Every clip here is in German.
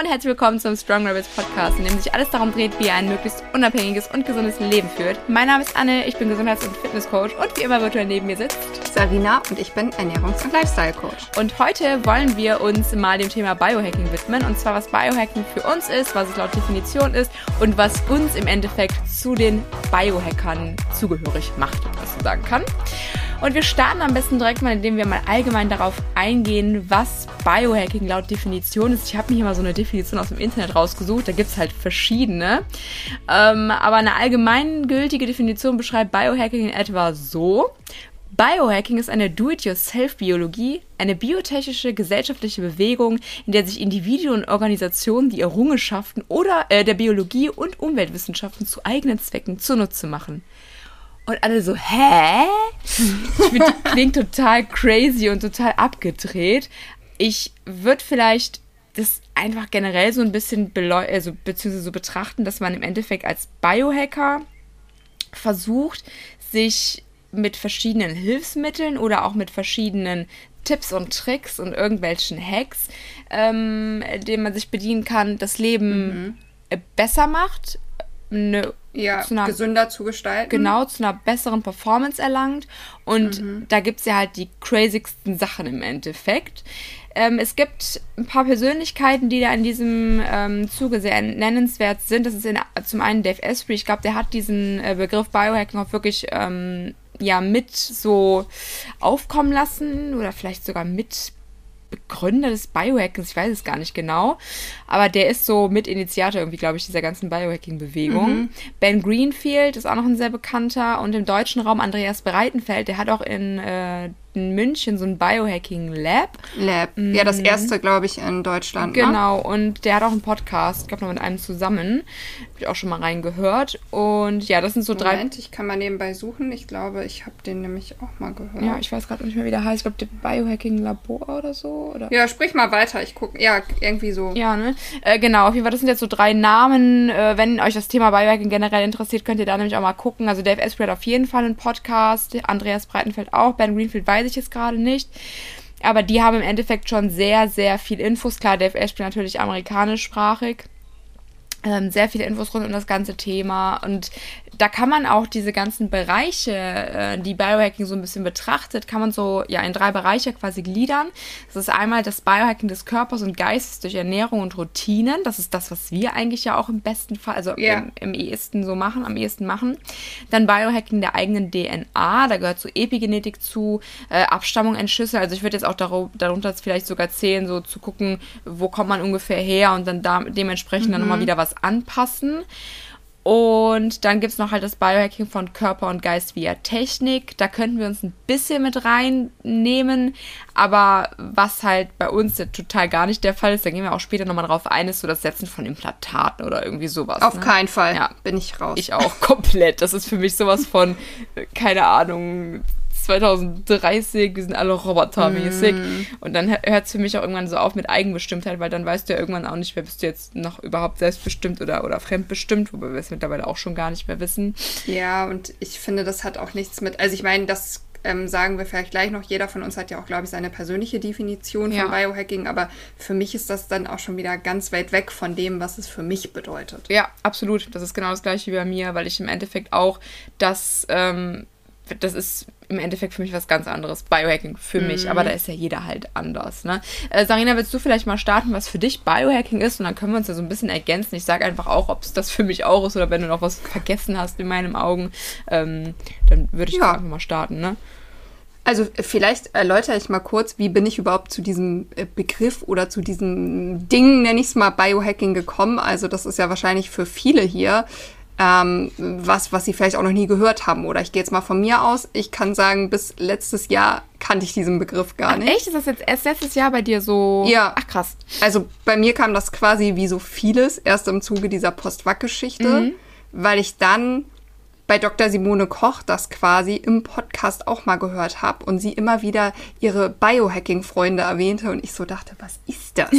und herzlich willkommen zum Strong Rebels Podcast, in dem sich alles darum dreht, wie ihr ein möglichst unabhängiges und gesundes Leben führt. Mein Name ist Anne, ich bin Gesundheits- und Fitnesscoach und wie immer virtuell neben mir sitzt Sarina und ich bin Ernährungs- und Lifestyle-Coach. Und heute wollen wir uns mal dem Thema Biohacking widmen und zwar was Biohacking für uns ist, was es laut Definition ist und was uns im Endeffekt zu den Biohackern zugehörig macht, was man sagen kann. Und wir starten am besten direkt mal, indem wir mal allgemein darauf eingehen, was Biohacking laut Definition ist. Ich habe mir hier mal so eine Definition aus dem Internet rausgesucht, da gibt's halt verschiedene. Ähm, aber eine allgemeingültige Definition beschreibt Biohacking in etwa so. Biohacking ist eine Do-it-yourself-Biologie, eine biotechnische gesellschaftliche Bewegung, in der sich Individuen und Organisationen die Errungenschaften oder äh, der Biologie und Umweltwissenschaften zu eigenen Zwecken zunutze machen. Und alle so, hä? Ich finde, die klingt total crazy und total abgedreht. Ich würde vielleicht das einfach generell so ein bisschen also, beziehungsweise so betrachten, dass man im Endeffekt als Biohacker versucht, sich mit verschiedenen Hilfsmitteln oder auch mit verschiedenen Tipps und Tricks und irgendwelchen Hacks, ähm, denen man sich bedienen kann, das Leben mhm. besser macht, eine ja, zu einer, gesünder zu gestalten. Genau, zu einer besseren Performance erlangt. Und mhm. da gibt es ja halt die crazigsten Sachen im Endeffekt. Ähm, es gibt ein paar Persönlichkeiten, die da in diesem ähm, Zuge sehr nennenswert sind. Das ist in, zum einen Dave Asprey. Ich glaube, der hat diesen äh, Begriff Biohacking auch wirklich ähm, ja mit so aufkommen lassen oder vielleicht sogar mit Begründer des Biohackings, ich weiß es gar nicht genau, aber der ist so Mitinitiator irgendwie, glaube ich, dieser ganzen Biohacking-Bewegung. Mhm. Ben Greenfield ist auch noch ein sehr bekannter und im deutschen Raum Andreas Breitenfeld, der hat auch in äh, in München so ein Biohacking Lab. Lab. Mhm. Ja, das erste, glaube ich, in Deutschland. Ne? Genau, ne? und der hat auch einen Podcast, ich glaube noch mit einem zusammen. Habe ich auch schon mal reingehört. Und ja, das sind so drei. Moment, ich kann mal nebenbei suchen. Ich glaube, ich habe den nämlich auch mal gehört. Ja, ich weiß gerade nicht mehr, wie der heißt. Ich glaube, Biohacking Labor oder so. Oder? Ja, sprich mal weiter. Ich gucke. Ja, irgendwie so. Ja, ne? Äh, genau, auf jeden Fall, das sind jetzt so drei Namen. Äh, wenn euch das Thema Biohacking generell interessiert, könnt ihr da nämlich auch mal gucken. Also Dave Asprey hat auf jeden Fall einen Podcast. Andreas Breitenfeld auch. Ben Greenfield weiß weiß ich jetzt gerade nicht. Aber die haben im Endeffekt schon sehr, sehr viel Infos. Klar, Dave Ashby natürlich amerikanischsprachig. Ähm, sehr viele Infos rund um das ganze Thema. Und da kann man auch diese ganzen Bereiche, äh, die Biohacking so ein bisschen betrachtet, kann man so ja in drei Bereiche quasi gliedern. Das ist einmal das Biohacking des Körpers und Geistes durch Ernährung und Routinen. Das ist das, was wir eigentlich ja auch im besten Fall, also yeah. im, im ehesten so machen, am ehesten machen. Dann Biohacking der eigenen DNA, da gehört so Epigenetik zu, äh, Abstammung entschlüsseln. Also ich würde jetzt auch darunter, darunter vielleicht sogar zählen, so zu gucken, wo kommt man ungefähr her und dann da, dementsprechend mhm. dann nochmal wieder was anpassen. Und dann gibt es noch halt das Biohacking von Körper und Geist via Technik. Da könnten wir uns ein bisschen mit reinnehmen. Aber was halt bei uns ja total gar nicht der Fall ist, da gehen wir auch später nochmal drauf ein, ist so das Setzen von Implantaten oder irgendwie sowas. Auf ne? keinen Fall. Ja. Bin ich raus. Ich auch komplett. Das ist für mich sowas von, keine Ahnung, 2030, wir sind alle robotermäßig. Mm. Und dann hört es für mich auch irgendwann so auf mit Eigenbestimmtheit, weil dann weißt du ja irgendwann auch nicht mehr, bist du jetzt noch überhaupt selbstbestimmt oder, oder fremdbestimmt, wobei wir es mittlerweile auch schon gar nicht mehr wissen. Ja, und ich finde, das hat auch nichts mit, also ich meine, das ähm, sagen wir vielleicht gleich noch, jeder von uns hat ja auch, glaube ich, seine persönliche Definition ja. von Biohacking, aber für mich ist das dann auch schon wieder ganz weit weg von dem, was es für mich bedeutet. Ja, absolut. Das ist genau das gleiche wie bei mir, weil ich im Endeffekt auch das, ähm, das ist im Endeffekt für mich was ganz anderes. Biohacking für mich, mhm. aber da ist ja jeder halt anders. Ne? Äh, Sarina, willst du vielleicht mal starten, was für dich Biohacking ist? Und dann können wir uns ja so ein bisschen ergänzen. Ich sage einfach auch, ob es das für mich auch ist oder wenn du noch was vergessen hast in meinen Augen, ähm, dann würde ich ja. einfach mal starten. Ne? Also vielleicht erläutere ich mal kurz, wie bin ich überhaupt zu diesem äh, Begriff oder zu diesem Ding, nenne ich es mal, Biohacking gekommen. Also das ist ja wahrscheinlich für viele hier ähm, was, was sie vielleicht auch noch nie gehört haben. Oder ich gehe jetzt mal von mir aus, ich kann sagen, bis letztes Jahr kannte ich diesen Begriff gar nicht. Ach, echt? Ist das jetzt erst letztes Jahr bei dir so? Ja. Ach krass. Also bei mir kam das quasi wie so vieles erst im Zuge dieser Postwack-Geschichte, mhm. weil ich dann bei Dr. Simone Koch das quasi im Podcast auch mal gehört habe und sie immer wieder ihre Biohacking-Freunde erwähnte und ich so dachte, was ist das?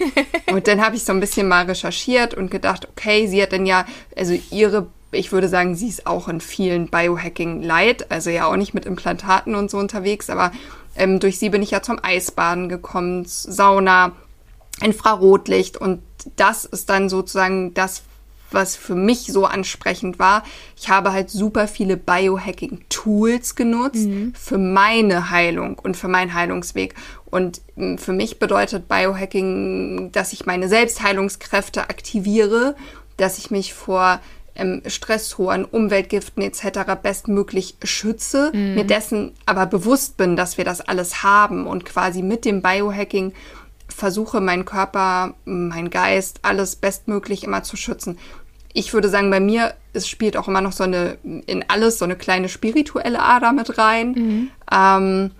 und dann habe ich so ein bisschen mal recherchiert und gedacht, okay, sie hat dann ja, also ihre ich würde sagen, sie ist auch in vielen Biohacking light, also ja auch nicht mit Implantaten und so unterwegs, aber ähm, durch sie bin ich ja zum Eisbaden gekommen, Sauna, Infrarotlicht und das ist dann sozusagen das, was für mich so ansprechend war. Ich habe halt super viele Biohacking-Tools genutzt mhm. für meine Heilung und für meinen Heilungsweg. Und hm, für mich bedeutet Biohacking, dass ich meine Selbstheilungskräfte aktiviere, dass ich mich vor ähm, Stressoren, Umweltgiften etc. bestmöglich schütze, mhm. mir dessen aber bewusst bin, dass wir das alles haben und quasi mit dem Biohacking versuche, meinen Körper, meinen Geist, alles bestmöglich immer zu schützen. Ich würde sagen, bei mir, es spielt auch immer noch so eine, in alles so eine kleine spirituelle Ader mit rein. Mhm. Ähm,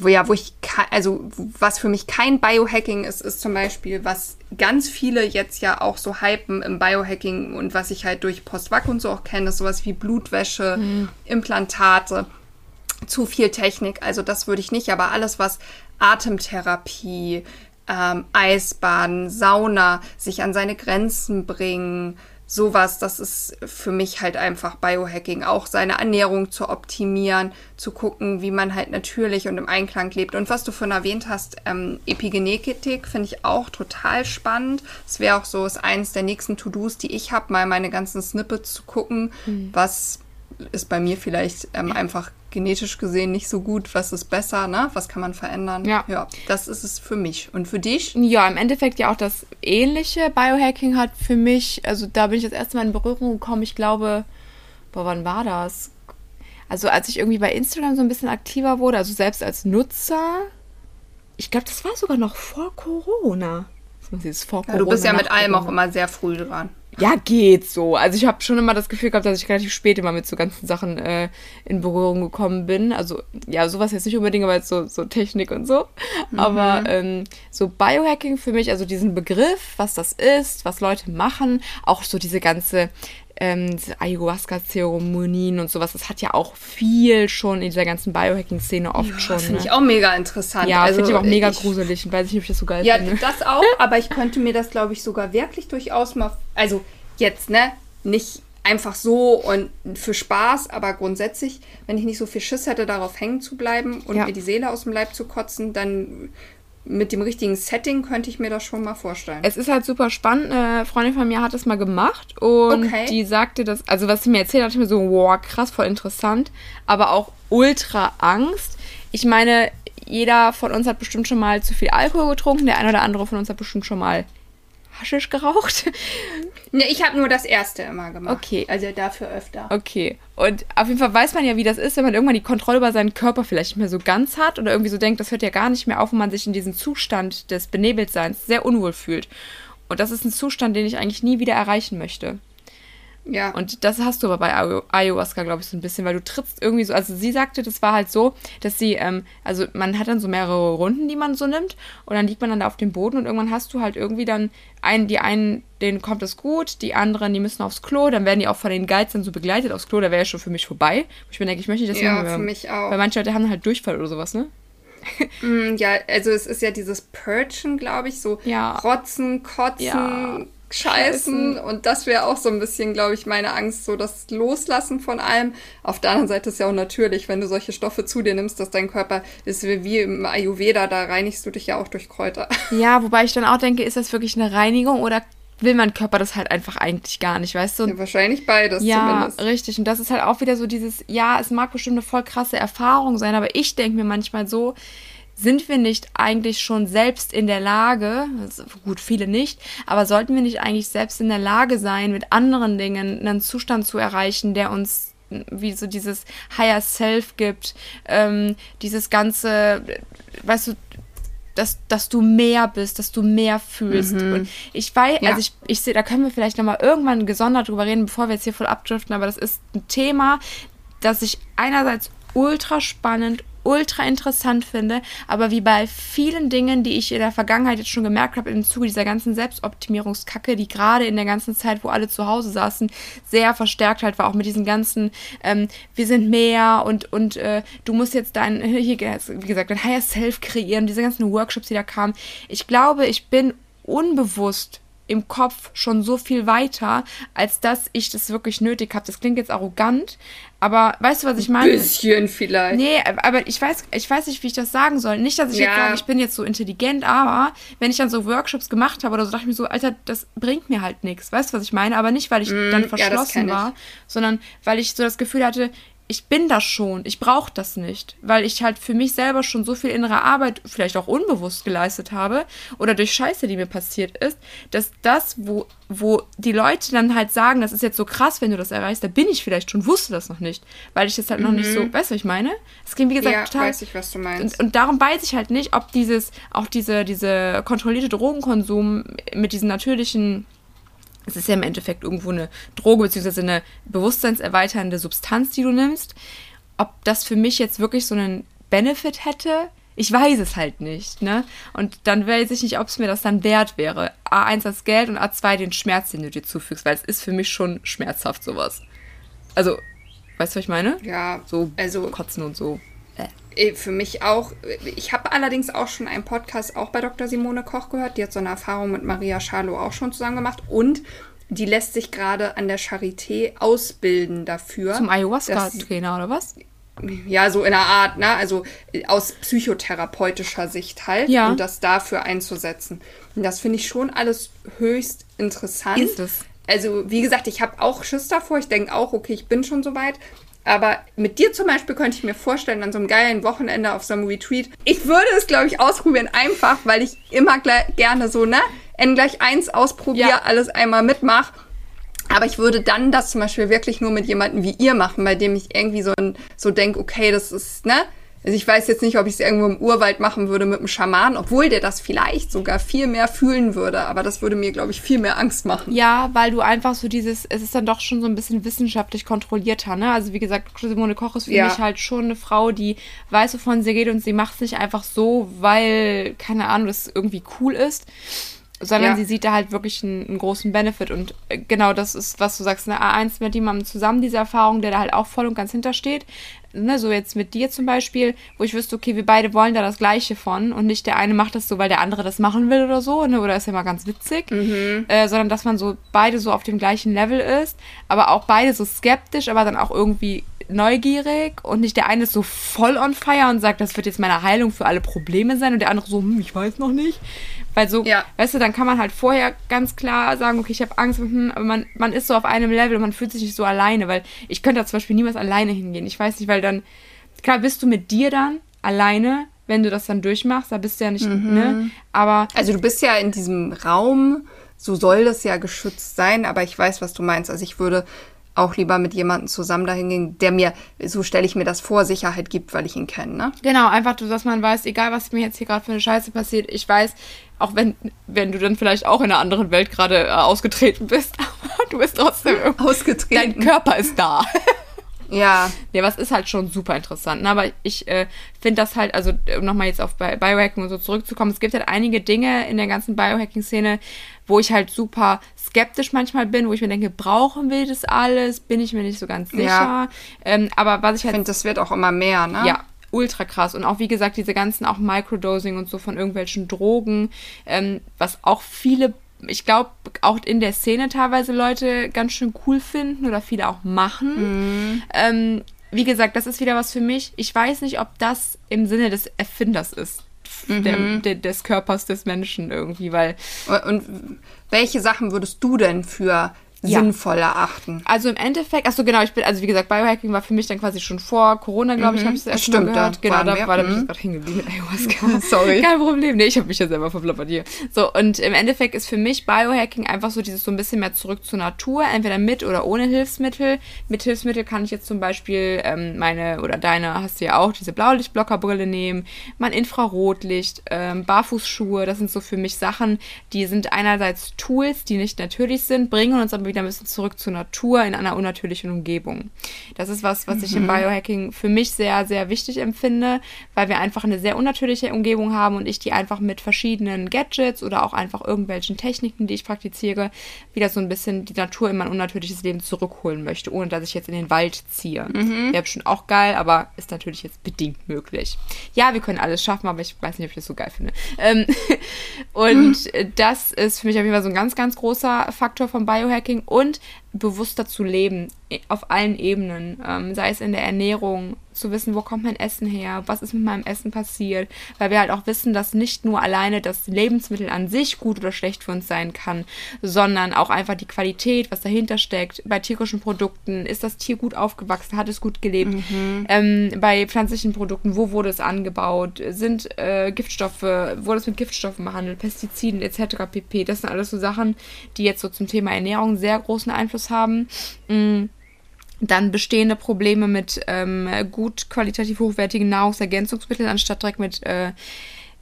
wo ja, wo ich, also was für mich kein Biohacking ist, ist zum Beispiel, was ganz viele jetzt ja auch so hypen im Biohacking und was ich halt durch Postvac und so auch kenne, ist sowas wie Blutwäsche, mhm. Implantate, zu viel Technik. Also das würde ich nicht, aber alles, was Atemtherapie, ähm, Eisbaden, Sauna, sich an seine Grenzen bringen, sowas, das ist für mich halt einfach Biohacking, auch seine Ernährung zu optimieren, zu gucken, wie man halt natürlich und im Einklang lebt. Und was du vorhin erwähnt hast, ähm, Epigenetik finde ich auch total spannend. Es wäre auch so, ist eins der nächsten To-Dos, die ich habe, mal meine ganzen Snippets zu gucken, mhm. was ist bei mir vielleicht ähm, einfach genetisch gesehen nicht so gut, was ist besser, ne? Was kann man verändern? Ja. ja. Das ist es für mich. Und für dich? Ja, im Endeffekt ja auch das ähnliche Biohacking hat für mich, also da bin ich das erste Mal in Berührung gekommen, ich glaube, boah, wann war das? Also als ich irgendwie bei Instagram so ein bisschen aktiver wurde, also selbst als Nutzer, ich glaube, das war sogar noch vor Corona. Vor Corona ja, du bist ja mit allem auch immer sehr früh dran. Ja, geht so. Also ich habe schon immer das Gefühl gehabt, dass ich relativ spät immer mit so ganzen Sachen äh, in Berührung gekommen bin. Also ja, sowas jetzt nicht unbedingt, aber jetzt so, so Technik und so. Mhm. Aber ähm, so Biohacking für mich, also diesen Begriff, was das ist, was Leute machen, auch so diese ganze ähm, Ayahuasca-Zeremonien und sowas, das hat ja auch viel schon in dieser ganzen Biohacking-Szene oft ja, schon. Finde ne? ich auch mega interessant. Ja, also, finde ich auch mega ich, gruselig und weiß nicht, ob ich das so geil ja, finde. Ja, das auch, aber ich könnte mir das, glaube ich, sogar wirklich durchaus mal, also jetzt, ne, nicht einfach so und für Spaß, aber grundsätzlich, wenn ich nicht so viel Schiss hätte, darauf hängen zu bleiben und ja. mir die Seele aus dem Leib zu kotzen, dann mit dem richtigen Setting könnte ich mir das schon mal vorstellen. Es ist halt super spannend. Eine Freundin von mir hat das mal gemacht und okay. die sagte das, also was sie mir erzählt hat, ich mir so, wow, krass, voll interessant, aber auch ultra Angst. Ich meine, jeder von uns hat bestimmt schon mal zu viel Alkohol getrunken, der eine oder andere von uns hat bestimmt schon mal Haschisch geraucht? Ne, ich habe nur das erste immer gemacht. Okay. Also dafür öfter. Okay. Und auf jeden Fall weiß man ja, wie das ist, wenn man irgendwann die Kontrolle über seinen Körper vielleicht nicht mehr so ganz hat oder irgendwie so denkt, das hört ja gar nicht mehr auf, wenn man sich in diesem Zustand des Benebeltseins sehr unwohl fühlt. Und das ist ein Zustand, den ich eigentlich nie wieder erreichen möchte. Ja. Und das hast du aber bei Ayahuasca, glaube ich, so ein bisschen, weil du trittst irgendwie so, also sie sagte, das war halt so, dass sie, ähm, also man hat dann so mehrere Runden, die man so nimmt und dann liegt man dann da auf dem Boden und irgendwann hast du halt irgendwie dann einen, die einen, denen kommt es gut, die anderen, die müssen aufs Klo, dann werden die auch von den Guides dann so begleitet aufs Klo, da wäre ja schon für mich vorbei. Ich bin denke, ich möchte das Ja, für mich auch. Weil manche Leute haben halt Durchfall oder sowas, ne? mm, ja, also es ist ja dieses Purgen, glaube ich, so ja. Rotzen, Kotzen, ja scheißen. Und das wäre auch so ein bisschen, glaube ich, meine Angst, so das Loslassen von allem. Auf der anderen Seite ist ja auch natürlich, wenn du solche Stoffe zu dir nimmst, dass dein Körper ist wie im Ayurveda, da reinigst du dich ja auch durch Kräuter. Ja, wobei ich dann auch denke, ist das wirklich eine Reinigung oder will mein Körper das halt einfach eigentlich gar nicht, weißt du? Ja, wahrscheinlich beides ja, zumindest. Ja, richtig. Und das ist halt auch wieder so dieses, ja, es mag bestimmt eine voll krasse Erfahrung sein, aber ich denke mir manchmal so, sind wir nicht eigentlich schon selbst in der Lage, also gut, viele nicht, aber sollten wir nicht eigentlich selbst in der Lage sein, mit anderen Dingen einen Zustand zu erreichen, der uns wie so dieses Higher Self gibt, ähm, dieses ganze, weißt du, dass, dass du mehr bist, dass du mehr fühlst. Mhm. Und ich weiß, ja. also ich, ich sehe, da können wir vielleicht nochmal irgendwann gesondert drüber reden, bevor wir jetzt hier voll abdriften, aber das ist ein Thema, das ich einerseits ultra spannend, ultra interessant finde, aber wie bei vielen Dingen, die ich in der Vergangenheit jetzt schon gemerkt habe, im Zuge dieser ganzen Selbstoptimierungskacke, die gerade in der ganzen Zeit, wo alle zu Hause saßen, sehr verstärkt halt war, auch mit diesen ganzen, ähm, wir sind mehr und, und äh, du musst jetzt dein, hier, wie gesagt, dein Higher Self kreieren, diese ganzen Workshops, die da kamen. Ich glaube, ich bin unbewusst im Kopf schon so viel weiter, als dass ich das wirklich nötig habe. Das klingt jetzt arrogant, aber weißt du, was ich meine? Ein bisschen vielleicht. Nee, aber ich weiß, ich weiß nicht, wie ich das sagen soll. Nicht, dass ich Ja. jetzt sage, ich bin jetzt so intelligent, aber wenn ich dann so Workshops gemacht habe oder so, dachte ich mir so, Alter, das bringt mir halt nichts. Weißt du, was ich meine? Aber nicht, weil ich dann Mm, ja, das verschlossen ich. war, sondern weil ich so das Gefühl hatte, ich bin das schon, ich brauche das nicht, weil ich halt für mich selber schon so viel innere Arbeit, vielleicht auch unbewusst geleistet habe oder durch Scheiße, die mir passiert ist, dass das, wo, wo die Leute dann halt sagen, das ist jetzt so krass, wenn du das erreichst, da bin ich vielleicht schon, wusste das noch nicht, weil ich das halt noch nicht so, weißt du, ich meine? Es klingt wie gesagt Mhm. ja, total weiß ich, was du meinst. und, und darum weiß ich halt nicht, ob dieses, auch diese, diese kontrollierte Drogenkonsum mit diesen natürlichen, es ist ja im Endeffekt irgendwo eine Droge beziehungsweise eine bewusstseinserweiternde Substanz, die du nimmst, ob das für mich jetzt wirklich so einen Benefit hätte, ich weiß es halt nicht, ne? Und dann weiß ich nicht, ob es mir das dann wert wäre. A1 das Geld und A2 den Schmerz, den du dir zufügst, weil es ist für mich schon schmerzhaft sowas. Also, weißt du, was ich meine? ja, So also kotzen und so. Äh, Für mich auch. Ich habe allerdings auch schon einen Podcast auch bei Dr. Simone Koch gehört. Die hat so eine Erfahrung mit Maria Schalow auch schon zusammen gemacht. Und die lässt sich gerade an der Charité ausbilden dafür. Zum Ayahuasca-Trainer oder was? Ja, so in einer Art, ne? Also äh, aus psychotherapeutischer Sicht halt. Ja. Und das dafür einzusetzen. Und das finde ich schon alles höchst interessant. Ist es. Also, wie gesagt, ich habe auch Schiss davor. Ich denke auch, okay, ich bin schon soweit. Aber mit dir zum Beispiel könnte ich mir vorstellen, an so einem geilen Wochenende auf so einem Retreat. Ich würde es, glaube ich, ausprobieren, einfach, weil ich immer gerne so, ne? N gleich eins ausprobiere, Ja. alles einmal mitmache. Aber ich würde dann das zum Beispiel wirklich nur mit jemandem wie ihr machen, bei dem ich irgendwie so, so denke, okay, das ist, ne? Also ich weiß jetzt nicht, ob ich es irgendwo im Urwald machen würde mit einem Schaman, obwohl der das vielleicht sogar viel mehr fühlen würde. Aber das würde mir, glaube ich, viel mehr Angst machen. Ja, weil du einfach so dieses, es ist dann doch schon so ein bisschen wissenschaftlich kontrollierter, ne? Also wie gesagt. Simone Koch ist für Ja. mich halt schon eine Frau, die weiß, wovon sie geht und sie macht es nicht einfach so, weil, keine Ahnung, das irgendwie cool ist, sondern Ja. sie sieht da halt wirklich einen, einen großen Benefit und äh, genau das ist, was du sagst, ne? A1 mit jemandem zusammen, diese Erfahrung, der da halt auch voll und ganz hintersteht, ne? So jetzt mit dir zum Beispiel, wo ich wüsste, okay, wir beide wollen da das Gleiche von und nicht der eine macht das so, weil der andere das machen will oder so, ne? Oder ist ja mal ganz witzig, äh, sondern dass man so beide so auf dem gleichen Level ist, aber auch beide so skeptisch, aber dann auch irgendwie neugierig und nicht der eine ist so voll on fire und sagt, das wird jetzt meine Heilung für alle Probleme sein und der andere so, hm, ich weiß noch nicht. Weil so, Ja. weißt du, dann kann man halt vorher ganz klar sagen, okay, ich habe Angst, hm, aber man, man ist so auf einem Level und man fühlt sich nicht so alleine, weil ich könnte da zum Beispiel niemals alleine hingehen. Ich weiß nicht, weil dann, klar bist du mit dir dann alleine, wenn du das dann durchmachst, da bist du ja nicht, ne? Aber Also du bist ja in diesem Raum, so soll das ja geschützt sein, aber ich weiß, was du meinst. Also ich würde auch lieber mit jemandem zusammen dahin gehen, der mir, so stelle ich mir das vor, Sicherheit gibt, weil ich ihn kenne, ne? Genau, einfach, dass man weiß, egal was mir jetzt hier gerade für eine Scheiße passiert, ich weiß, auch wenn, wenn du dann vielleicht auch in einer anderen Welt gerade äh, ausgetreten bist, aber du bist trotzdem irgendwie, dein Ausgetreten. Körper ist da. Ja, Ja, was ist halt schon super interessant. Ne? Aber ich äh, finde das halt, also um nochmal jetzt auf Bi- Biohacking und so zurückzukommen, es gibt halt einige Dinge in der ganzen Biohacking-Szene, wo ich halt super skeptisch manchmal bin, wo ich mir denke, brauchen wir das alles? Bin ich mir nicht so ganz sicher. Ja. Ähm, aber was ich ich halt finde, das wird auch immer mehr, ne? ja, ultra krass. Und auch, wie gesagt, diese ganzen auch Microdosing und so von irgendwelchen Drogen, ähm, was auch viele, ich glaube, auch in der Szene teilweise Leute ganz schön cool finden oder viele auch machen. Ähm, wie gesagt, das ist wieder was für mich. Ich weiß nicht, ob das im Sinne des Erfinders ist. Der, der, des Körpers des Menschen irgendwie, weil Und welche Sachen würdest du denn für Ja. sinnvoll erachten? Also im Endeffekt, achso genau, ich bin, also wie gesagt, Biohacking war für mich dann quasi schon vor Corona, glaube ich, habe ich das erste Mal Stimmt, da gehört. genau, da war da bin ich Mhm. jetzt gerade hängen geblieben mit Ayahuasca. Sorry. Kein Problem. Nee, ich habe mich ja selber verplappert hier. So, und im Endeffekt ist für mich Biohacking einfach so dieses so ein bisschen mehr zurück zur Natur, entweder mit oder ohne Hilfsmittel. Mit Hilfsmittel kann ich jetzt zum Beispiel ähm, meine, oder deine hast du ja auch, diese Blaulichtblockerbrille nehmen, mein Infrarotlicht, ähm, Barfußschuhe, das sind so für mich Sachen, die sind einerseits Tools, die nicht natürlich sind, bringen uns aber wieder ein bisschen zurück zur Natur in einer unnatürlichen Umgebung. Das ist was, was ich im Biohacking für mich sehr, sehr wichtig empfinde, weil wir einfach eine sehr unnatürliche Umgebung haben und ich die einfach mit verschiedenen Gadgets oder auch einfach irgendwelchen Techniken, die ich praktiziere, wieder so ein bisschen die Natur in mein unnatürliches Leben zurückholen möchte, ohne dass ich jetzt in den Wald ziehe. Mhm. Wäre bestimmt auch geil, aber ist natürlich jetzt bedingt möglich. Ja, wir können alles schaffen, aber ich weiß nicht, ob ich das so geil finde. Ähm, und mhm. das ist für mich auf jeden Fall so ein ganz, ganz großer Faktor vom Biohacking und bewusster zu leben auf allen Ebenen, ähm, sei es in der Ernährung, zu wissen, wo kommt mein Essen her, was ist mit meinem Essen passiert, weil wir halt auch wissen, dass nicht nur alleine das Lebensmittel an sich gut oder schlecht für uns sein kann, sondern auch einfach die Qualität, was dahinter steckt. Bei tierischen Produkten ist das Tier gut aufgewachsen, hat es gut gelebt. Mhm. Ähm, bei pflanzlichen Produkten, wo wurde es angebaut, sind äh, Giftstoffe, wurde es mit Giftstoffen behandelt, Pestiziden etc. pp. Das sind alles so Sachen, die jetzt so zum Thema Ernährung sehr großen Einfluss haben. Mhm dann bestehende Probleme mit ähm, gut qualitativ hochwertigen Nahrungsergänzungsmitteln, anstatt direkt mit äh,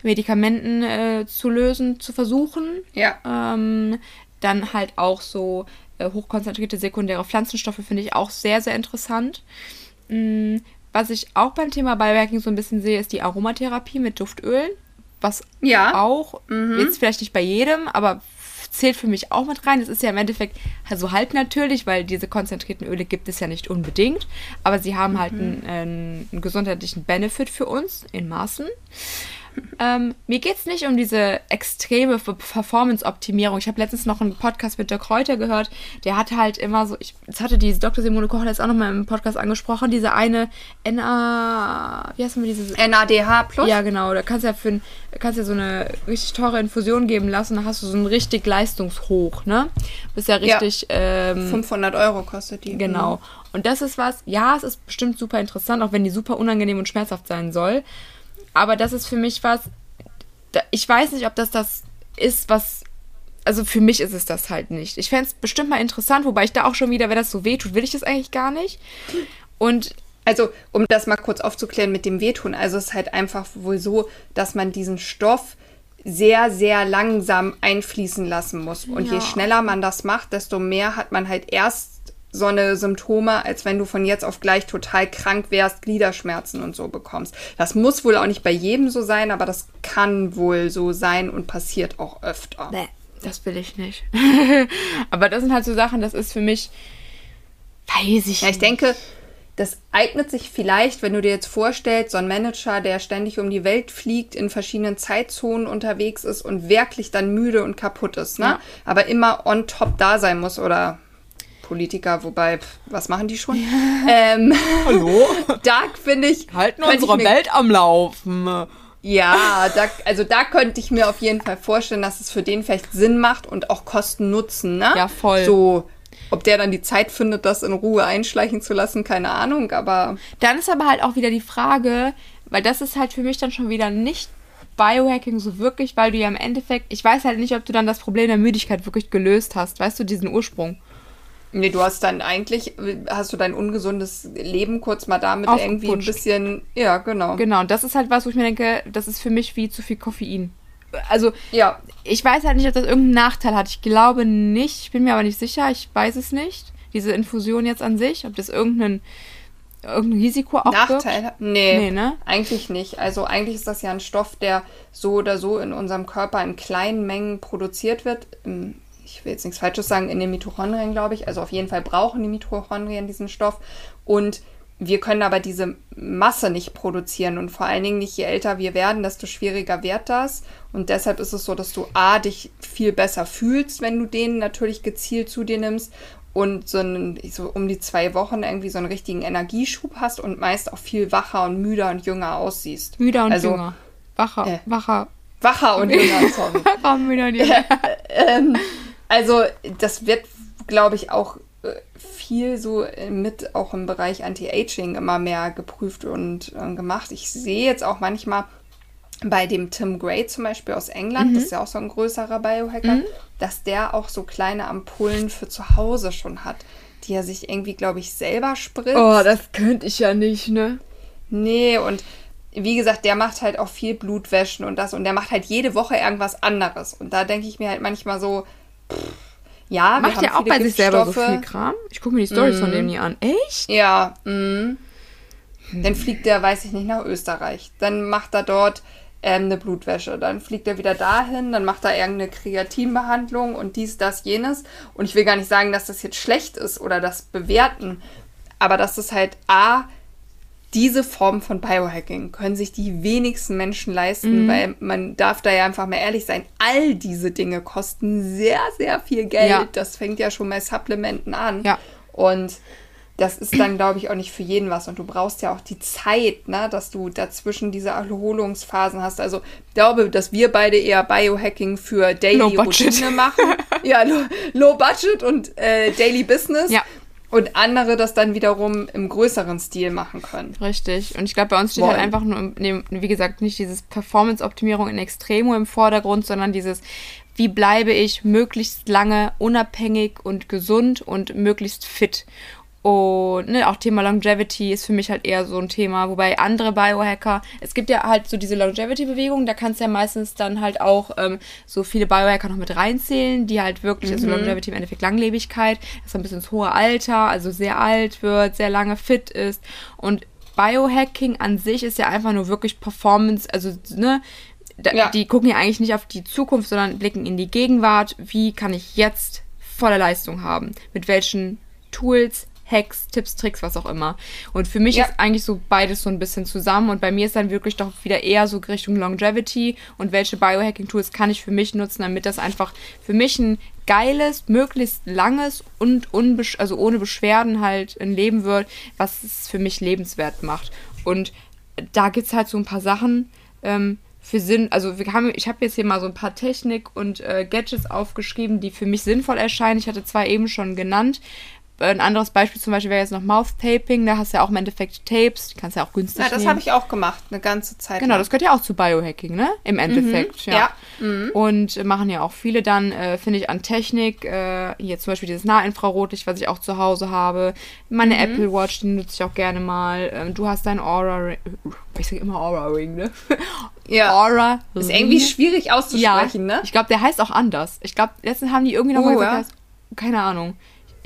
Medikamenten äh, zu lösen, zu versuchen. Ja. Ähm, dann halt auch so äh, hochkonzentrierte sekundäre Pflanzenstoffe finde ich auch sehr, sehr interessant. Mhm. Was ich auch beim Thema Biohacking so ein bisschen sehe, ist die Aromatherapie mit Duftölen. Was ja. auch, mhm. jetzt vielleicht nicht bei jedem, aber zählt für mich auch mit rein. Es ist ja im Endeffekt so halb natürlich, weil diese konzentrierten Öle gibt es ja nicht unbedingt. Aber sie haben halt mhm. einen, einen gesundheitlichen Benefit für uns in Maßen. Ähm, mir geht es nicht um diese extreme Performance-Optimierung. Ich habe letztens noch einen Podcast mit Dirk Kräuter gehört. Der hatte halt immer so, ich, jetzt hatte die Dr. Simone Koch jetzt auch noch mal im Podcast angesprochen, diese eine NA, wie heißt man dieses? NADH Plus? Ja, genau. Da kannst du ja für kannst ja so eine richtig teure Infusion geben lassen, dann hast du so ein richtig Leistungshoch, ne? Bist ja richtig. Ja. Ähm, 500 Euro kostet die. Genau. Mhm. Und das ist was, ja, es ist bestimmt super interessant, auch wenn die super unangenehm und schmerzhaft sein soll. Aber das ist für mich was, ich weiß nicht, ob das das ist, was. Also für mich ist es das halt nicht. Ich fände es bestimmt mal interessant, wobei ich da auch schon wieder, wenn das so wehtut, will ich das eigentlich gar nicht. Und also, um das mal kurz aufzuklären mit dem Wehtun, also es ist halt einfach wohl so, dass man diesen Stoff sehr, sehr langsam einfließen lassen muss. Und ja. je schneller man das macht, desto mehr hat man halt erst so eine Symptome, als wenn du von jetzt auf gleich total krank wärst, Gliederschmerzen und so bekommst. Das muss wohl auch nicht bei jedem so sein, aber das kann wohl so sein und passiert auch öfter. Nee, das will ich nicht. aber das sind halt so Sachen, das ist für mich, weiß ich ja, ich denke, das eignet sich vielleicht, wenn du dir jetzt vorstellst, so ein Manager, der ständig um die Welt fliegt, in verschiedenen Zeitzonen unterwegs ist und wirklich dann müde und kaputt ist, ne? Ja. Aber immer on top da sein muss oder Politiker, wobei, was machen die schon? ähm, Hallo? da finde ich. Halten unsere Welt am Laufen. Ja, da, also da könnte ich mir auf jeden Fall vorstellen, dass es für den vielleicht Sinn macht und auch Kosten nutzen, ne? Ja, voll. So, ob der dann die Zeit findet, das in Ruhe einschleichen zu lassen, keine Ahnung, aber. Dann ist aber halt auch wieder die Frage, weil das ist halt für mich dann schon wieder nicht Biohacking so wirklich, weil du ja im Endeffekt, ich weiß halt nicht, ob du dann das Problem der Müdigkeit wirklich gelöst hast, weißt du, diesen Ursprung. Nee, du hast dann eigentlich, hast du dein ungesundes Leben kurz mal damit irgendwie ein bisschen, ja, genau. Genau, und das ist halt was, wo ich mir denke, das ist für mich wie zu viel Koffein. Also, ja. ich weiß halt nicht, ob das irgendeinen Nachteil hat. Ich glaube nicht, ich bin mir aber nicht sicher, ich weiß es nicht. Diese Infusion jetzt an sich, ob das irgendeinen irgendein Risiko auch Nachteil? Nee, nee ne? eigentlich nicht. Also eigentlich ist das ja ein Stoff, der so oder so in unserem Körper in kleinen Mengen produziert wird ich will jetzt nichts Falsches sagen, in den Mitochondrien, glaube ich. Also auf jeden Fall brauchen die Mitochondrien diesen Stoff. Und wir können aber diese Masse nicht produzieren und vor allen Dingen nicht, je älter wir werden, desto schwieriger wird das. Und deshalb ist es so, dass du A, dich viel besser fühlst, wenn du den natürlich gezielt zu dir nimmst und so, einen, so um die zwei Wochen irgendwie so einen richtigen Energieschub hast und meist auch viel wacher und müder und jünger aussiehst. Müder und also, jünger. Wacher, äh, wacher. Wacher und jünger, sorry. wacher, müder und jünger. ähm, also das wird, glaube ich, auch äh, viel so mit auch im Bereich Anti-Aging immer mehr geprüft und äh, gemacht. Ich sehe jetzt auch manchmal bei dem Tim Gray zum Beispiel aus England, mhm. das ist ja auch so ein größerer Biohacker, mhm. dass der auch so kleine Ampullen für zu Hause schon hat, die er sich irgendwie, glaube ich, selber spritzt. Oh, das könnte ich ja nicht, ne? Nee, und wie gesagt, der macht halt auch viel Blutwäschen und das und der macht halt jede Woche irgendwas anderes. Und da denke ich mir halt manchmal so, Ja, Macht ja auch bei sich selber so viel Kram. Ich gucke mir die Stories mm. von dem nie an. Echt? Ja. Mm. Dann fliegt er, weiß ich nicht, nach Österreich. Dann macht er dort ähm, eine Blutwäsche. Dann fliegt er wieder dahin, dann macht er irgendeine Kreatinbehandlung und dies, das, jenes. Und ich will gar nicht sagen, dass das jetzt schlecht ist oder das bewerten, aber dass das halt A, diese Form von Biohacking können sich die wenigsten Menschen leisten, mhm. weil man darf da ja einfach mal ehrlich sein. All diese Dinge kosten sehr, sehr viel Geld. Ja. Das fängt ja schon bei Supplementen an. Ja. Und das ist dann, glaube ich, auch nicht für jeden was. Und du brauchst ja auch die Zeit, ne, dass du dazwischen diese Erholungsphasen hast. Also ich glaube, dass wir beide eher Biohacking für Daily Routine machen. ja, low, low, Budget und äh, Daily Business. Ja. Und andere das dann wiederum im größeren Stil machen können. Richtig. Und ich glaube, bei uns steht Wollen. halt einfach nur, wie gesagt, nicht dieses Performance-Optimierung in Extremo im Vordergrund, sondern dieses, wie bleibe ich möglichst lange unabhängig und gesund und möglichst fit. Und ne, auch Thema Longevity ist für mich halt eher so ein Thema, wobei andere Biohacker, es gibt ja halt so diese Longevity-Bewegung, da kannst du ja meistens dann halt auch ähm, so viele Biohacker noch mit reinzählen, die halt wirklich, also mhm. also Longevity im Endeffekt Langlebigkeit, dass ein bisschen ins hohe Alter, also sehr alt wird, sehr lange fit ist. Und Biohacking an sich ist ja einfach nur wirklich Performance, also ne, da, ja. die gucken ja eigentlich nicht auf die Zukunft, sondern blicken in die Gegenwart. Wie kann ich jetzt volle Leistung haben? Mit welchen Tools, Hacks, Tipps, Tricks, was auch immer. Und für mich ja. ist eigentlich so beides so ein bisschen zusammen. Und bei mir ist dann wirklich doch wieder eher so Richtung Longevity und welche Biohacking-Tools kann ich für mich nutzen, damit das einfach für mich ein geiles, möglichst langes und unbesch also ohne Beschwerden halt ein Leben wird, was es für mich lebenswert macht. Und da gibt es halt so ein paar Sachen, ähm, für Sinn, also wir haben, ich habe jetzt hier mal so ein paar Technik und äh, Gadgets aufgeschrieben, die für mich sinnvoll erscheinen. Ich hatte zwei eben schon genannt. Ein anderes Beispiel zum Beispiel wäre jetzt noch Mouth-Taping. Da hast du ja auch im Endeffekt Tapes. Die kannst du ja auch günstig Ja, das habe ich auch gemacht, eine ganze Zeit. Genau, lang. das gehört ja auch zu Biohacking, ne? Im Endeffekt, mhm, ja. ja. Mhm. Und machen ja auch viele dann, äh, finde ich, an Technik. Äh, hier zum Beispiel dieses Nahinfrarotlicht, was ich auch zu Hause habe. Meine mhm. Apple Watch, die nutze ich auch gerne mal. Ähm, du hast dein Aura-Ring. Ich sage immer Aura-Ring, ne? Ja. Aura. Ist irgendwie schwierig auszusprechen, ja. ne? Ich glaube, der heißt auch anders. Ich glaube, letztens haben die irgendwie noch uh, mal gesagt, ja. keine Ahnung.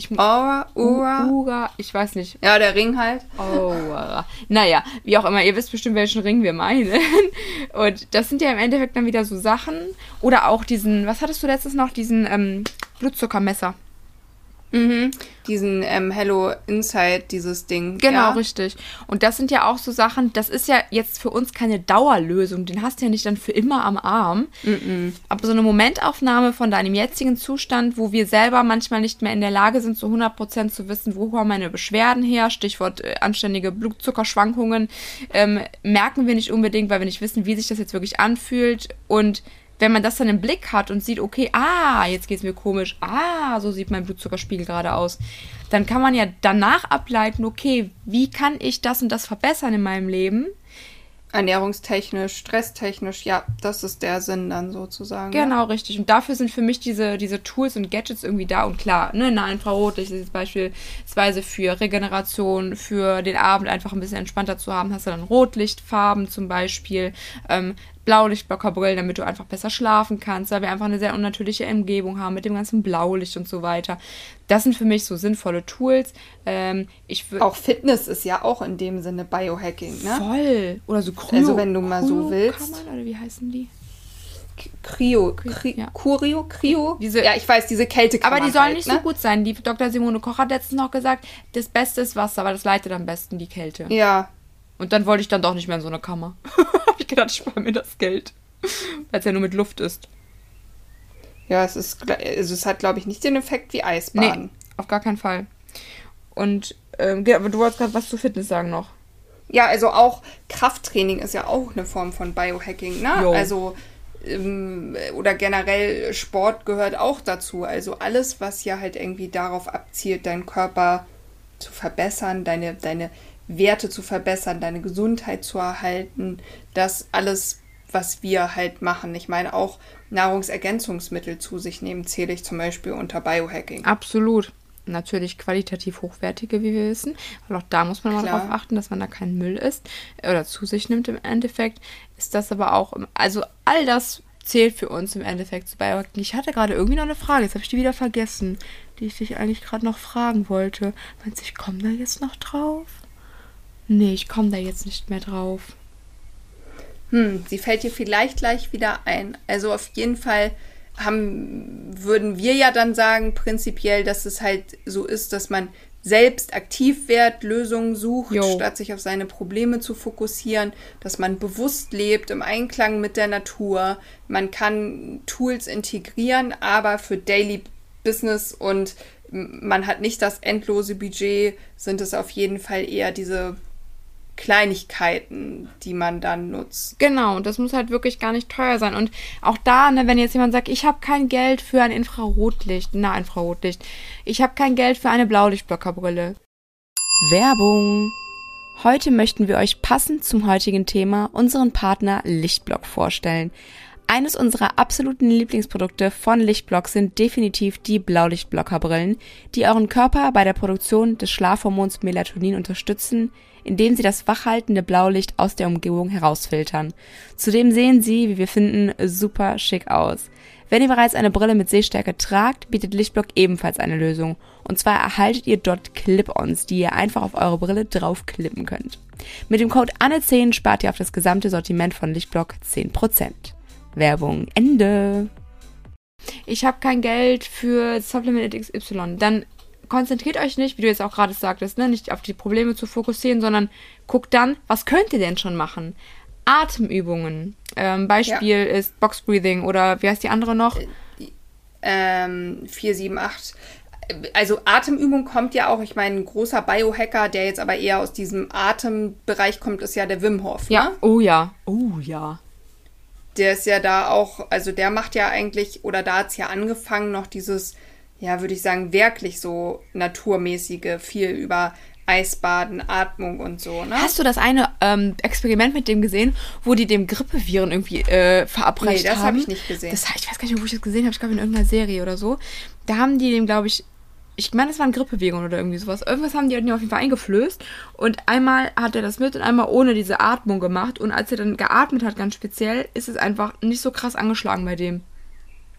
Ich, Aura, Ura. Ura, ich weiß nicht. Ja, der Ring halt. Aura. Naja, wie auch immer, ihr wisst bestimmt, welchen Ring wir meinen. Und das sind ja im Endeffekt dann wieder so Sachen. Oder auch diesen, was hattest du letztes noch? Diesen ähm, Blutzuckermesser. Mhm. Diesen ähm, Hello Inside, dieses Ding. Genau, ja? richtig. Und das sind ja auch so Sachen, das ist ja jetzt für uns keine Dauerlösung. Den hast du ja nicht dann für immer am Arm. Mhm. Aber so eine Momentaufnahme von deinem jetzigen Zustand, wo wir selber manchmal nicht mehr in der Lage sind, zu 100% zu wissen, wo kommen meine Beschwerden her, Stichwort äh, anständige Blutzuckerschwankungen, ähm, merken wir nicht unbedingt, weil wir nicht wissen, wie sich das jetzt wirklich anfühlt. Und wenn man das dann im Blick hat und sieht, okay, ah, jetzt geht es mir komisch, ah, so sieht mein Blutzuckerspiegel gerade aus, dann kann man ja danach ableiten, okay, wie kann ich das und das verbessern in meinem Leben? Ernährungstechnisch, stresstechnisch, ja, das ist der Sinn dann sozusagen. Genau, ja. richtig. Und dafür sind für mich diese, diese Tools und Gadgets irgendwie da. Und klar, ne, nah Infrarotlicht ist jetzt beispielsweise für Regeneration, für den Abend einfach ein bisschen entspannter zu haben, hast du dann Rotlichtfarben zum Beispiel. Ähm, Blaulichtblockerbrillen, damit du einfach besser schlafen kannst, weil wir einfach eine sehr unnatürliche Umgebung haben mit dem ganzen Blaulicht und so weiter. Das sind für mich so sinnvolle Tools. Ähm, ich auch Fitness ist ja auch in dem Sinne Biohacking, ne? Voll. Oder so Kryo. Also wenn du mal so willst. Oder wie heißen die? Cryo, Kri ja. Curio, Cryo. Diese, ja, ich weiß, diese Kälte. Aber die sollen halt, nicht ne? so gut sein. Die Dr. Simone Koch hat letztens noch gesagt, das Beste ist Wasser, aber das leitet am besten die Kälte. Ja. Und dann wollte ich dann doch nicht mehr in so eine Kammer. ich gedacht, spare mir das Geld. Weil es ja nur mit Luft ist. Ja, es ist, also es hat, glaube ich, nicht den Effekt wie Eisbaden. Nee, auf gar keinen Fall. Und ähm, aber du wolltest gerade was zu Fitness sagen noch. Ja, also auch Krafttraining ist ja auch eine Form von Biohacking, ne? Jo. Also ähm, oder generell Sport gehört auch dazu. Also alles, was ja halt irgendwie darauf abzielt, deinen Körper zu verbessern, deine, deine Werte zu verbessern, deine Gesundheit zu erhalten, das alles was wir halt machen. Ich meine, auch Nahrungsergänzungsmittel zu sich nehmen, zähle ich zum Beispiel unter Biohacking. Absolut. Natürlich qualitativ hochwertige, wie wir wissen. Weil auch da muss man mal darauf achten, dass man da kein Müll isst oder zu sich nimmt im Endeffekt. Ist das aber auch, also all das zählt für uns im Endeffekt zu Biohacking. Ich hatte gerade irgendwie noch eine Frage, jetzt habe ich die wieder vergessen, die ich dich eigentlich gerade noch fragen wollte. Meinst du, ich komme da jetzt noch drauf? Nee, ich komme da jetzt nicht mehr drauf. Hm, sie fällt dir vielleicht gleich wieder ein. Also auf jeden Fall haben, würden wir ja dann sagen, prinzipiell, dass es halt so ist, dass man selbst aktiv wird, Lösungen sucht, jo. statt sich auf seine Probleme zu fokussieren, dass man bewusst lebt im Einklang mit der Natur. Man kann Tools integrieren, aber für Daily Business und man hat nicht das endlose Budget, sind es auf jeden Fall eher diese Kleinigkeiten, die man dann nutzt. Genau, und das muss halt wirklich gar nicht teuer sein. Und auch da, ne, wenn jetzt jemand sagt, ich habe kein Geld für ein Infrarotlicht, na, Infrarotlicht, ich habe kein Geld für eine Blaulichtblockerbrille. Werbung. Heute möchten wir euch passend zum heutigen Thema unseren Partner Lichtblock vorstellen. Eines unserer absoluten Lieblingsprodukte von Lichtblock sind definitiv die Blaulichtblockerbrillen, die euren Körper bei der Produktion des Schlafhormons Melatonin unterstützen, indem sie das wachhaltende Blaulicht aus der Umgebung herausfiltern. Zudem sehen sie, wie wir finden, super schick aus. Wenn ihr bereits eine Brille mit Sehstärke tragt, bietet Lichtblock ebenfalls eine Lösung. Und zwar erhaltet ihr dort Clip-Ons, die ihr einfach auf eure Brille draufklippen könnt. Mit dem Code ANNE10 spart ihr auf das gesamte Sortiment von Lichtblock 10%. Werbung Ende. Ich habe kein Geld für Supplement XY. Dann konzentriert euch nicht, wie du jetzt auch gerade sagtest, ne, nicht auf die Probleme zu fokussieren, sondern guckt dann, was könnt ihr denn schon machen? Atemübungen. Ähm, Beispiel ja. ist Box Breathing oder wie heißt die andere noch? Äh, ähm, 478. Also Atemübung kommt ja auch, ich meine, ein großer Biohacker, der jetzt aber eher aus diesem Atembereich kommt, ist ja der Wim Hof. Ja, ne? oh ja, oh ja. Der ist ja da auch, also der macht ja eigentlich, oder da hat es ja angefangen, noch dieses ja, würde ich sagen, wirklich so naturmäßige, viel über Eisbaden, Atmung und so. Ne? Hast du das eine ähm, Experiment mit dem gesehen, wo die dem Grippeviren irgendwie äh, verabreicht nee, das habe ich nicht gesehen. Das, ich weiß gar nicht mehr, wo ich das gesehen habe. Ich glaube, in irgendeiner Serie oder so. Da haben die dem, glaube ich, ich meine, es waren Grippeviren oder irgendwie sowas. Irgendwas haben die auf jeden Fall eingeflößt. Und einmal hat er das mit und einmal ohne diese Atmung gemacht. Und als er dann geatmet hat, ganz speziell, ist es einfach nicht so krass angeschlagen bei dem.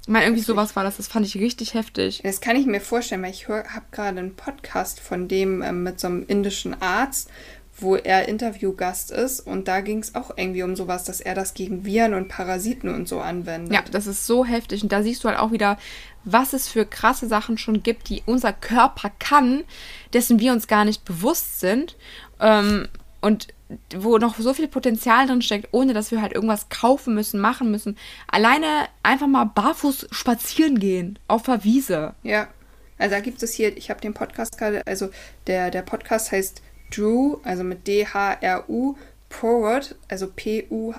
Ich meine, irgendwie sowas war das. Das fand ich richtig heftig. Das kann ich mir vorstellen, weil ich habe gerade einen Podcast von dem ähm, mit so einem indischen Arzt, wo er Interviewgast ist. Und da ging es auch irgendwie um sowas, dass er das gegen Viren und Parasiten und so anwendet. Ja, das ist so heftig. Und da siehst du halt auch wieder, was es für krasse Sachen schon gibt, die unser Körper kann, dessen wir uns gar nicht bewusst sind. Ähm, und wo noch so viel Potenzial drin steckt, ohne dass wir halt irgendwas kaufen müssen, machen müssen. Alleine einfach mal barfuß spazieren gehen auf der Wiese. Ja. Also da gibt es hier, ich habe den Podcast gerade, also der, der Podcast heißt Drew, also mit D-H-R-U, Forward, also P-U-R-O-H-I-T,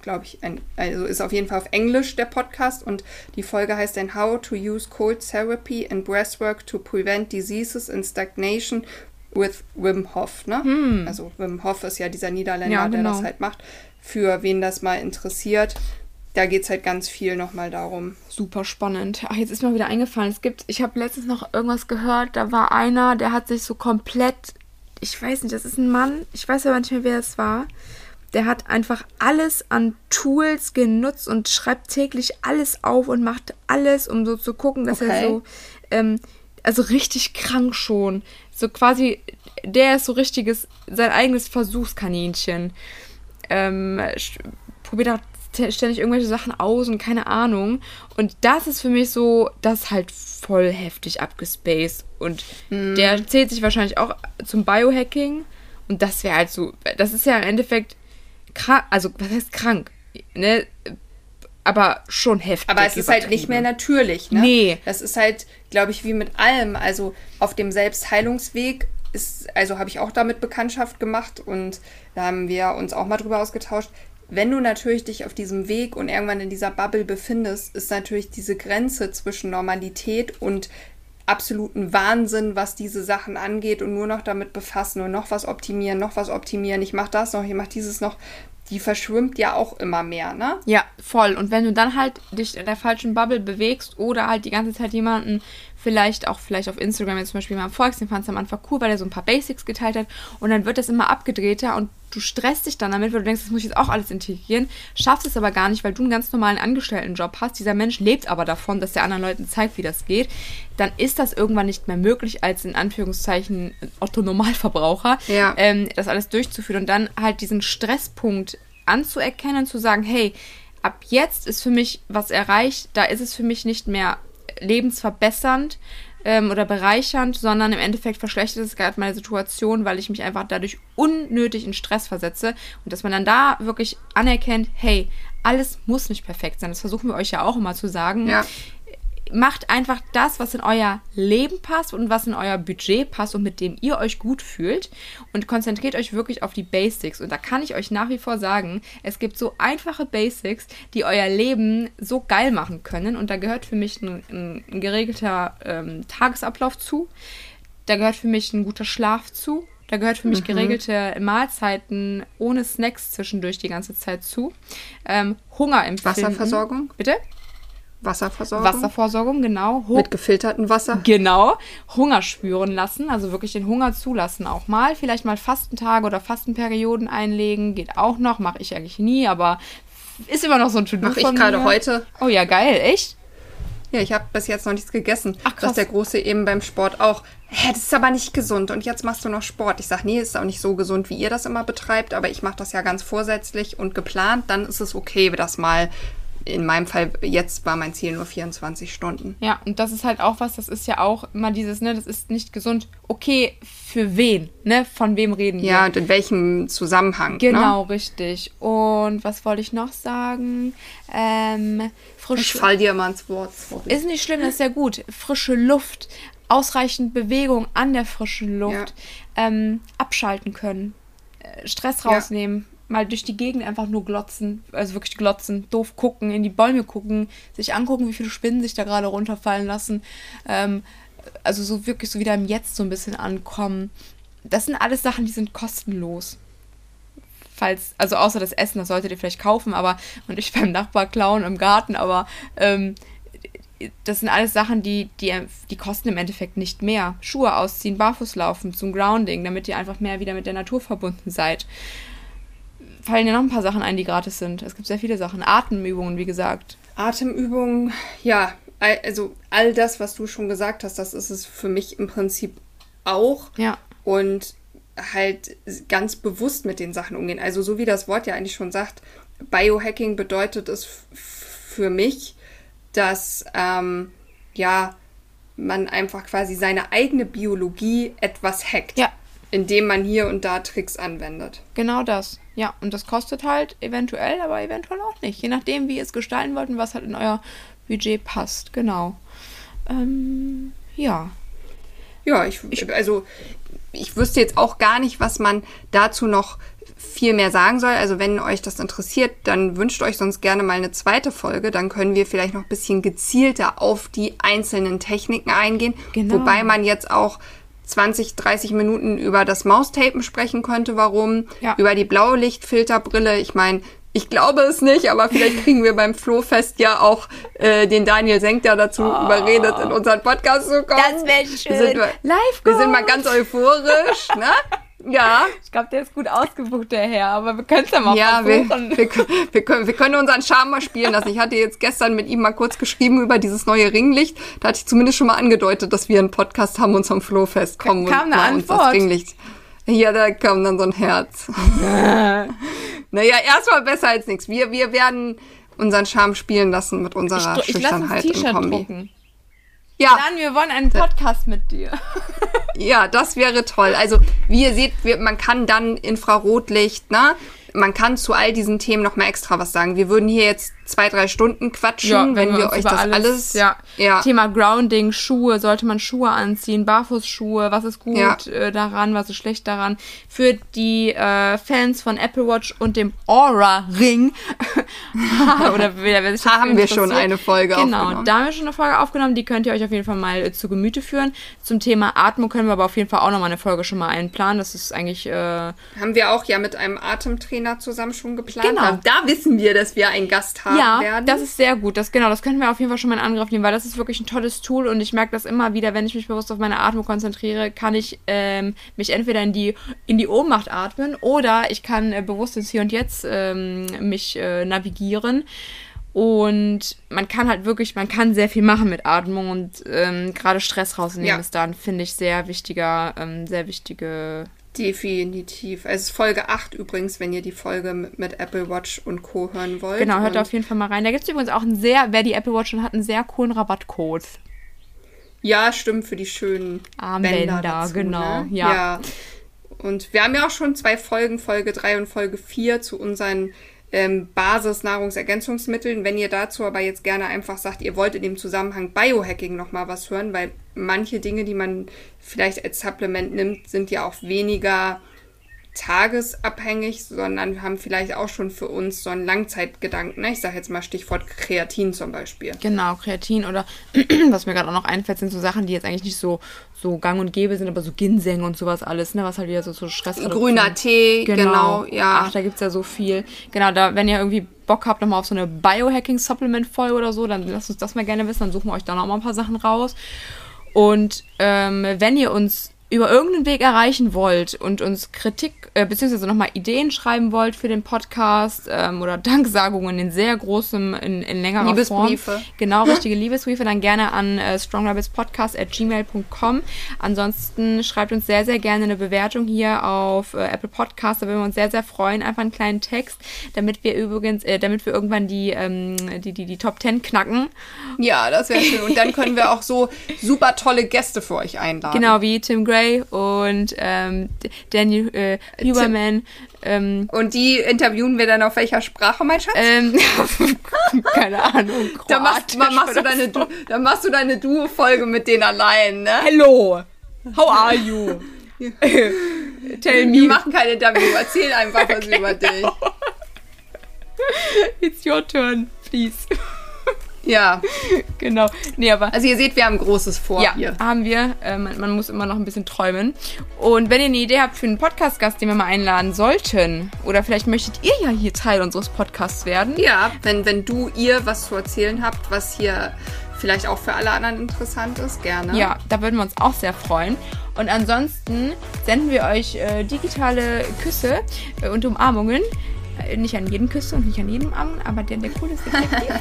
glaube ich, ein, also ist auf jeden Fall auf Englisch der Podcast und die Folge heißt dann How to Use Cold Therapy and Breathwork to Prevent Diseases and Stagnation with Wim Hof, ne? Hm. Also Wim Hof ist ja dieser Niederländer, ja, genau. der das genau. halt macht. Für wen das mal interessiert, da geht es halt ganz viel nochmal darum. Super spannend. Ach, jetzt ist mir wieder eingefallen. Es gibt, ich habe letztens noch irgendwas gehört, da war einer, der hat sich so komplett, ich weiß nicht, das ist ein Mann, ich weiß aber nicht mehr, wer es war. Der hat einfach alles an Tools genutzt und schreibt täglich alles auf und macht alles, um so zu gucken, dass okay. er so, ähm, also richtig krank schon so quasi, der ist so richtiges, sein eigenes Versuchskaninchen. Ähm, probiert auch ständig irgendwelche Sachen aus und keine Ahnung. Und das ist für mich so, das ist halt voll heftig abgespaced. Und mhm. der zählt sich wahrscheinlich auch zum Biohacking. Und das wäre halt so, das ist ja im Endeffekt krank, also was heißt krank? Ne? Aber schon heftig. Aber es ist halt nicht mehr natürlich, ne? Nee. Das ist halt, glaube ich, wie mit allem. Also auf dem Selbstheilungsweg ist, also habe ich auch damit Bekanntschaft gemacht und da haben wir uns auch mal drüber ausgetauscht. Wenn du natürlich dich auf diesem Weg und irgendwann in dieser Bubble befindest, ist natürlich diese Grenze zwischen Normalität und absoluten Wahnsinn, was diese Sachen angeht und nur noch damit befassen und noch was optimieren, noch was optimieren. Ich mache das noch, ich mache dieses noch die verschwimmt ja auch immer mehr, ne? Ja, voll. Und wenn du dann halt dich in der falschen Bubble bewegst oder halt die ganze Zeit jemanden vielleicht auch vielleicht auf Instagram jetzt zum Beispiel mal folgst, den fandst du am Anfang cool, weil er so ein paar Basics geteilt hat und dann wird das immer abgedrehter und du stresst dich dann damit, weil du denkst, das muss ich jetzt auch alles integrieren, schaffst es aber gar nicht, weil du einen ganz normalen Angestelltenjob hast. Dieser Mensch lebt aber davon, dass der anderen Leuten zeigt, wie das geht. Dann ist das irgendwann nicht mehr möglich, als in Anführungszeichen Otto-Normalverbraucher, Ja. ähm, das alles durchzuführen und dann halt diesen Stresspunkt anzuerkennen, zu sagen, hey, ab jetzt ist für mich was erreicht, da ist es für mich nicht mehr lebensverbessernd ähm, oder bereichernd, sondern im Endeffekt verschlechtert es gerade meine Situation, weil ich mich einfach dadurch unnötig in Stress versetze und dass man dann da wirklich anerkennt, hey, alles muss nicht perfekt sein. Das versuchen wir euch ja auch immer zu sagen Ja. Macht einfach das, was in euer Leben passt und was in euer Budget passt und mit dem ihr euch gut fühlt und konzentriert euch wirklich auf die Basics. Und da kann ich euch nach wie vor sagen, es gibt so einfache Basics, die euer Leben so geil machen können. Und da gehört für mich ein, ein, ein geregelter ähm, Tagesablauf zu. Da gehört für mich ein guter Schlaf zu. Da gehört für mich geregelte Mahlzeiten ohne Snacks zwischendurch die ganze Zeit zu. Ähm, Hunger empfinden. Wasserversorgung? Bitte? Wasserversorgung. Wasserversorgung, genau. Hu Mit gefiltertem Wasser. genau. Hunger spüren lassen, also wirklich den Hunger zulassen auch mal. Vielleicht mal Fastentage oder Fastenperioden einlegen, geht auch noch. Mache ich eigentlich nie, aber ist immer noch so ein To-Do Mach ich gerade heute. Oh ja, geil, echt? Ja, ich habe bis jetzt noch nichts gegessen. Ach, krass. Dass der Große eben beim Sport auch, hä, das ist aber nicht gesund und jetzt machst du noch Sport. Ich sag, nee, ist auch nicht so gesund, wie ihr das immer betreibt, aber ich mache das ja ganz vorsätzlich und geplant. Dann ist es okay, das mal, in meinem Fall, jetzt war mein Ziel nur 24 Stunden. Ja, und das ist halt auch was, das ist ja auch immer dieses, ne, das ist nicht gesund. Okay, für wen, ne? Von wem reden wir? Ja, und in welchem Zusammenhang? Ne? Genau, richtig. Und was wollte ich noch sagen? Ähm, frisch. Ich fall dir mal ins Wort. sorry. Ist nicht schlimm, das ist ja gut. Frische Luft, ausreichend Bewegung an der frischen Luft, ähm, abschalten können, äh, Stress Ja. Mal durch die Gegend einfach nur glotzen, also wirklich glotzen, doof gucken, in die Bäume gucken, sich angucken, wie viele Spinnen sich da gerade runterfallen lassen. Ähm, also so wirklich so wieder im Jetzt so ein bisschen ankommen. Das sind alles Sachen, die sind kostenlos falls, also außer das Essen, das solltet ihr vielleicht kaufen, aber und ich beim Nachbar klauen im Garten, aber ähm, das sind alles Sachen, die, die, die kosten im Endeffekt nicht mehr. Schuhe ausziehen, barfuß laufen zum Grounding, damit ihr einfach mehr wieder mit der Natur verbunden seid. Fallen dir noch ein paar Sachen ein, die gratis sind. Es gibt sehr viele Sachen. Atemübungen, wie gesagt. Atemübungen, ja, also all das, was du schon gesagt hast, das ist es für mich im Prinzip auch. Ja. Und halt ganz bewusst mit den Sachen umgehen. Also so wie das Wort ja eigentlich schon sagt, Biohacking bedeutet es für mich, dass ähm, ja man einfach quasi seine eigene Biologie etwas hackt, Ja. indem man hier und da Tricks anwendet. Genau das. Ja, und das kostet halt eventuell, aber eventuell auch nicht. Je nachdem, wie ihr es gestalten wollt und was halt in euer Budget passt. Genau. Ähm, ja. Ja, ich, also ich wüsste jetzt auch gar nicht, was man dazu noch viel mehr sagen soll. Also wenn euch das interessiert, dann wünscht euch sonst gerne mal eine zweite Folge. Dann können wir vielleicht noch ein bisschen gezielter auf die einzelnen Techniken eingehen. Genau. Wobei man jetzt auch 20, 30 Minuten über das Maustapen sprechen könnte. Warum? Ja. Über die Blaulichtfilterbrille. Ich meine, ich glaube es nicht, aber vielleicht kriegen wir beim Flohfest ja auch äh, den Daniel Senk da dazu überredet, in unseren Podcast zu kommen. Das wär schön. Wir sind, Live wir sind mal ganz euphorisch, ne? Ja. Ich glaube, der ist gut ausgebucht, der Herr, aber wir können es ja mal Ja, wir, versuchen. wir, wir, können, wir können unseren Charme mal spielen lassen. Ich hatte jetzt gestern mit ihm mal kurz geschrieben über dieses neue Ringlicht. Da hatte ich zumindest schon mal angedeutet, dass wir einen Podcast haben und zum Flohfest kommen Kam und eine mal uns das Antwort? Ringlicht. Ja, da kam dann so ein Herz. naja, erstmal besser als nichts. Wir, wir werden unseren Charme spielen lassen mit unserer ich, ich Schüchternheit im T-Shirt Kombi. drucken. Ja, Dann, wir wollen einen Podcast mit dir. Ja, das wäre toll. Also, wie ihr seht, wir, man kann dann Infrarotlicht, ne? Man kann zu all diesen Themen noch mal extra was sagen. Wir würden hier jetzt zwei, drei Stunden quatschen, wenn, wir, uns euch das alles, ja. ja, Thema Grounding, Schuhe, sollte man Schuhe anziehen, Barfußschuhe, was ist gut Ja. äh, daran, was ist schlecht daran. Für die äh, Fans von Apple Watch und dem Aura Ring oder wer, wer sich Da haben wir schon eine Folge Genau, aufgenommen. da haben wir schon eine Folge aufgenommen, die könnt ihr euch auf jeden Fall mal äh, zu Gemüte führen. Zum Thema Atmung können wir aber auf jeden Fall auch noch mal eine Folge schon mal einplanen. Das ist eigentlich äh, haben wir auch ja mit einem Atemtrainer zusammen schon geplant. Genau. Da wissen wir, dass wir einen Gast haben. Ja, werden. das ist sehr gut. Das genau, das können wir auf jeden Fall schon mal in Angriff nehmen, weil das ist wirklich ein tolles Tool und ich merke das immer wieder, wenn ich mich bewusst auf meine Atmung konzentriere, kann ich ähm, mich entweder in die in die Ohnmacht atmen oder ich kann äh, bewusst ins Hier und Jetzt ähm, mich äh, navigieren. Und man kann halt wirklich, man kann sehr viel machen mit Atmung und ähm, gerade Stress rausnehmen Ja. ist dann, finde ich, sehr wichtiger, ähm, sehr wichtige. Definitiv. Es ist Folge 8 übrigens, wenn ihr die Folge mit, mit Apple Watch und Co. hören wollt. Genau, hört und auf jeden Fall mal rein. Da gibt es übrigens auch einen sehr, wer die Apple Watch schon hat, einen sehr coolen Rabattcode. Ja, stimmt, für die schönen Armbänder, Bänder dazu, genau, Ne? ja. Und wir haben ja auch schon zwei Folgen, Folge 3 und Folge 4 zu unseren ähm, Basis-Nahrungsergänzungsmitteln. Wenn ihr dazu aber jetzt gerne einfach sagt, ihr wollt in dem Zusammenhang Biohacking nochmal was hören, weil manche Dinge, die man vielleicht als Supplement nimmt, sind ja auch weniger tagesabhängig, sondern haben vielleicht auch schon für uns so einen Langzeitgedanken. Ne? Ich sage jetzt mal Stichwort Kreatin zum Beispiel. Genau, Kreatin oder was mir gerade auch noch einfällt, sind so Sachen, die jetzt eigentlich nicht so, so gang und gäbe sind, aber so Ginseng und sowas alles, ne, was halt wieder so, so Stress Grüner Tee, genau, ja. Ach, da gibt's ja so viel. Genau, da, wenn ihr irgendwie Bock habt nochmal auf so eine Biohacking-Supplement-Folge oder so, dann lasst uns das mal gerne wissen, dann suchen wir euch da noch mal ein paar Sachen raus. Und ähm, wenn ihr uns über irgendeinen Weg erreichen wollt und uns Kritik äh, beziehungsweise nochmal Ideen schreiben wollt für den Podcast ähm, oder Danksagungen in sehr großem, in, in längerer Liebesbriefe. Form. Genau, richtige Liebesbriefe, dann gerne an äh, strongrabbitspodcast.gmail.com. Ansonsten schreibt uns sehr, sehr gerne eine Bewertung hier auf äh, Apple Podcast, da würden wir uns sehr, sehr freuen. Einfach einen kleinen Text, damit wir übrigens, äh, damit wir irgendwann die, ähm, die, die, die Top 10 knacken. Ja, das wäre schön. Und dann können wir auch so super tolle Gäste für euch einladen. Genau, wie Tim Gray und ähm, Daniel äh, Huberman. Ähm, Und die interviewen wir dann auf welcher Sprache, mein Schatz? ähm, keine Ahnung. da machst, ma- machst, du deine, so. Du- da machst du deine Duo-Folge mit denen allein, ne? Hello, how are you? Tell me, machen kein Interview. Erzähl einfach was über dich. it's your turn, please. Ja, genau. Nee, aber also ihr seht, wir haben Großes vor ja, hier. haben wir. Äh, man, man muss immer noch ein bisschen träumen. Und wenn ihr eine Idee habt für einen Podcast-Gast, den wir mal einladen sollten, oder vielleicht möchtet ihr ja hier Teil unseres Podcasts werden, Ja, wenn, wenn du ihr was zu erzählen habt, was hier vielleicht auch für alle anderen interessant ist, gerne. Ja, da würden wir uns auch sehr freuen. Und ansonsten senden wir euch äh, digitale Küsse äh, und Umarmungen. Äh, Nicht an jeden Küsse und nicht an jeden Umarmung, aber der, der cool ist, der der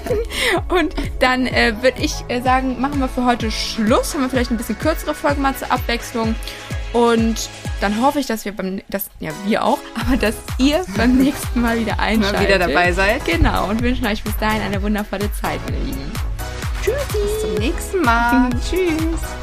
Und dann äh, würde ich äh, sagen, machen wir für heute Schluss. Haben wir vielleicht ein bisschen kürzere Folgen mal zur Abwechslung. Und dann hoffe ich, dass wir beim, dass, ja, wir auch, aber dass ihr beim nächsten Mal wieder einschaltet. Mal wieder dabei seid. Genau. Und wünschen euch bis dahin eine wundervolle Zeit, meine Lieben. Tschüssi. Bis zum nächsten Mal. Tschüss.